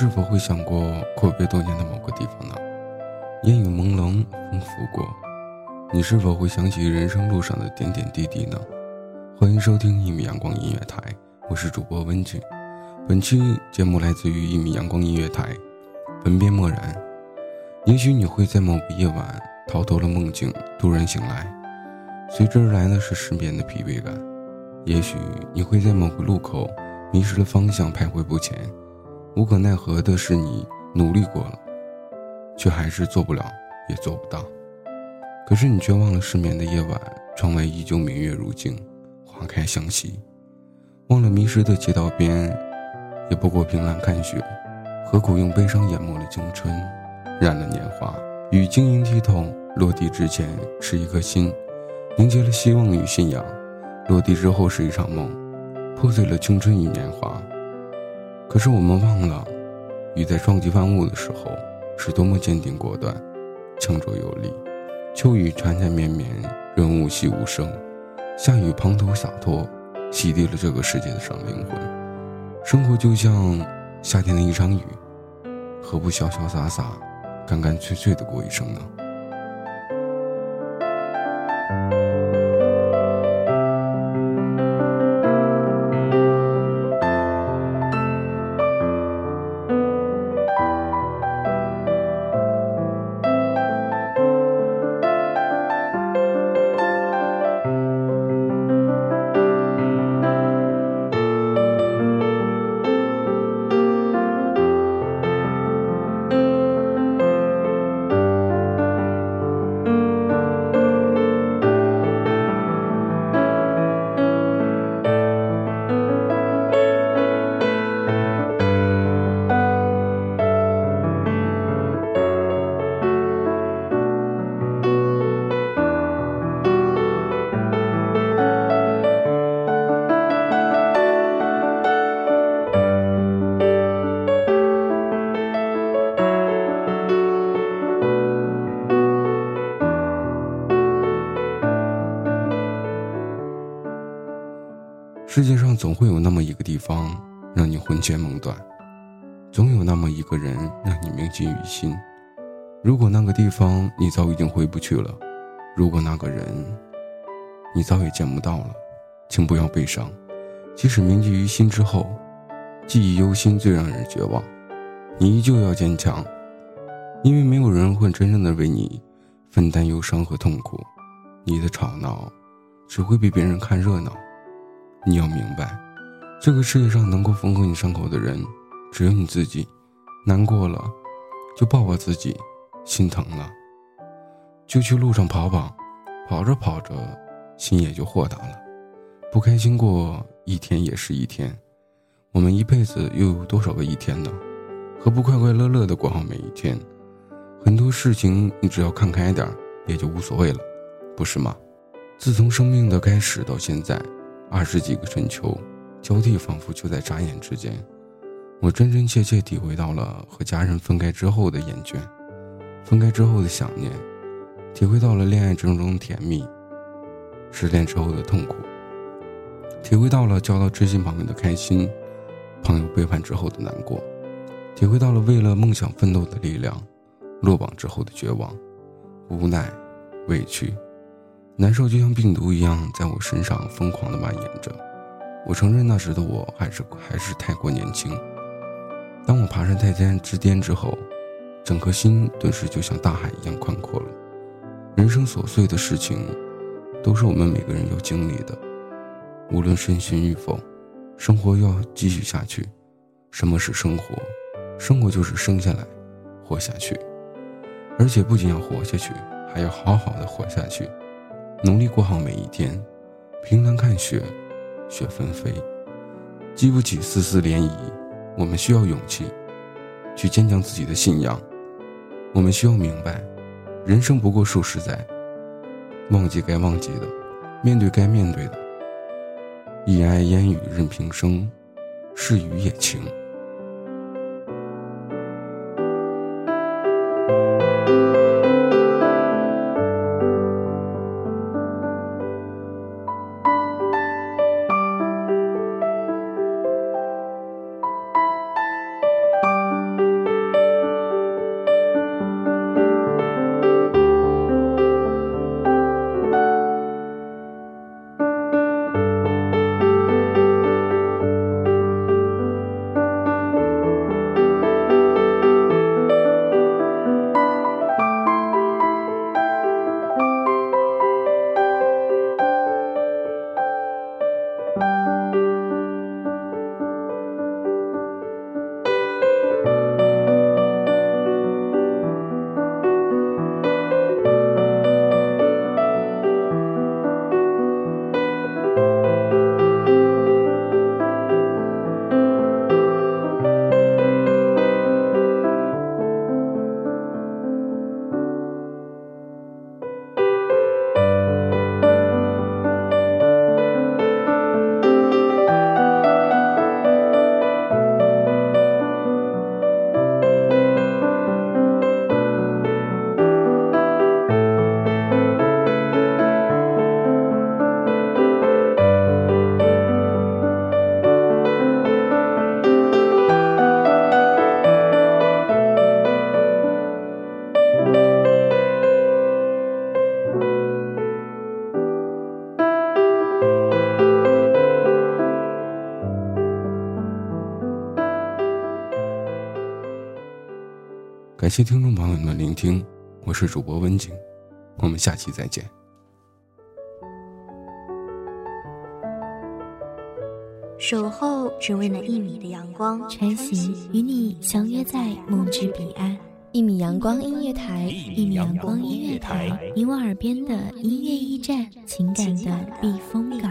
是否会想过阔别多年的某个地方呢？烟雨朦胧，风拂过，你是否会想起人生路上的点点滴滴呢？欢迎收听一米阳光音乐台，我是主播温俊。本期节目来自于一米阳光音乐台，文编默然。也许你会在某个夜晚逃脱了梦境，突然醒来，随之而来的是失眠的疲惫感。也许你会在某个路口迷失了方向，徘徊不前。无可奈何的是，你努力过了，却还是做不了，也做不到。可是你却忘了失眠的夜晚，窗外依旧明月如镜，花开相惜；忘了迷失的街道边，也不过凭栏看雪。何苦用悲伤淹没了青春，染了年华？与晶莹剔透，落地之前是一颗心，凝结了希望与信仰；落地之后是一场梦，破碎了青春与年华。可是我们忘了，雨在撞击万物的时候，是多么坚定果断、强壮有力。秋雨缠缠绵绵，润物细无声；夏雨滂沱洒脱，洗涤了这个世界的伤灵魂。生活就像夏天的一场雨，何不潇潇洒洒、干干脆脆的过一生呢？世界上总会有那么一个地方，让你魂牵梦断；总有那么一个人，让你铭记于心。如果那个地方你早已经回不去了，如果那个人你早已见不到了，请不要悲伤。即使铭记于心之后，记忆犹新最让人绝望。你依旧要坚强，因为没有人会真正的为你分担忧伤和痛苦。你的吵闹，只会被别人看热闹。你要明白，这个世界上能够缝合你伤口的人，只有你自己。难过了，就抱抱自己；心疼了，就去路上跑跑。跑着跑着，心也就豁达了。不开心过一天也是一天。我们一辈子又有多少个一天呢？何不快快乐乐的过好每一天？很多事情，你只要看开点也就无所谓了，不是吗？自从生命的开始到现在。二十几个春秋，交替仿佛就在眨眼之间。我真真切切体会到了和家人分开之后的厌倦，分开之后的想念，体会到了恋爱之中的甜蜜，失恋之后的痛苦，体会到了交到知心朋友的开心，朋友背叛之后的难过，体会到了为了梦想奋斗的力量，落榜之后的绝望、无奈、委屈、难受，就像病毒一样在我身上疯狂的蔓延着。我承认那时的我还是还是太过年轻。当我爬上泰山之巅之后，整颗心顿时就像大海一样宽阔了。人生琐碎的事情，都是我们每个人要经历的。无论身心与否，生活要继续下去。什么是生活？生活就是生下来，活下去。而且不仅要活下去，还要好好的活下去，努力过好每一天。凭栏看雪，雪纷飞，激不起丝丝涟漪。我们需要勇气，去坚强自己的信仰。我们需要明白，人生不过数十载。忘记该忘记的，面对该面对的。一言烟雨任平生，是雨也晴。感谢听众朋友们的聆听，我是主播温景，我们下期再见。守候只为那一米的阳光，穿行与你相约在梦之彼岸。一米阳光音乐台，一米阳光音乐台，你我耳边的音乐驿站，情感的避风港。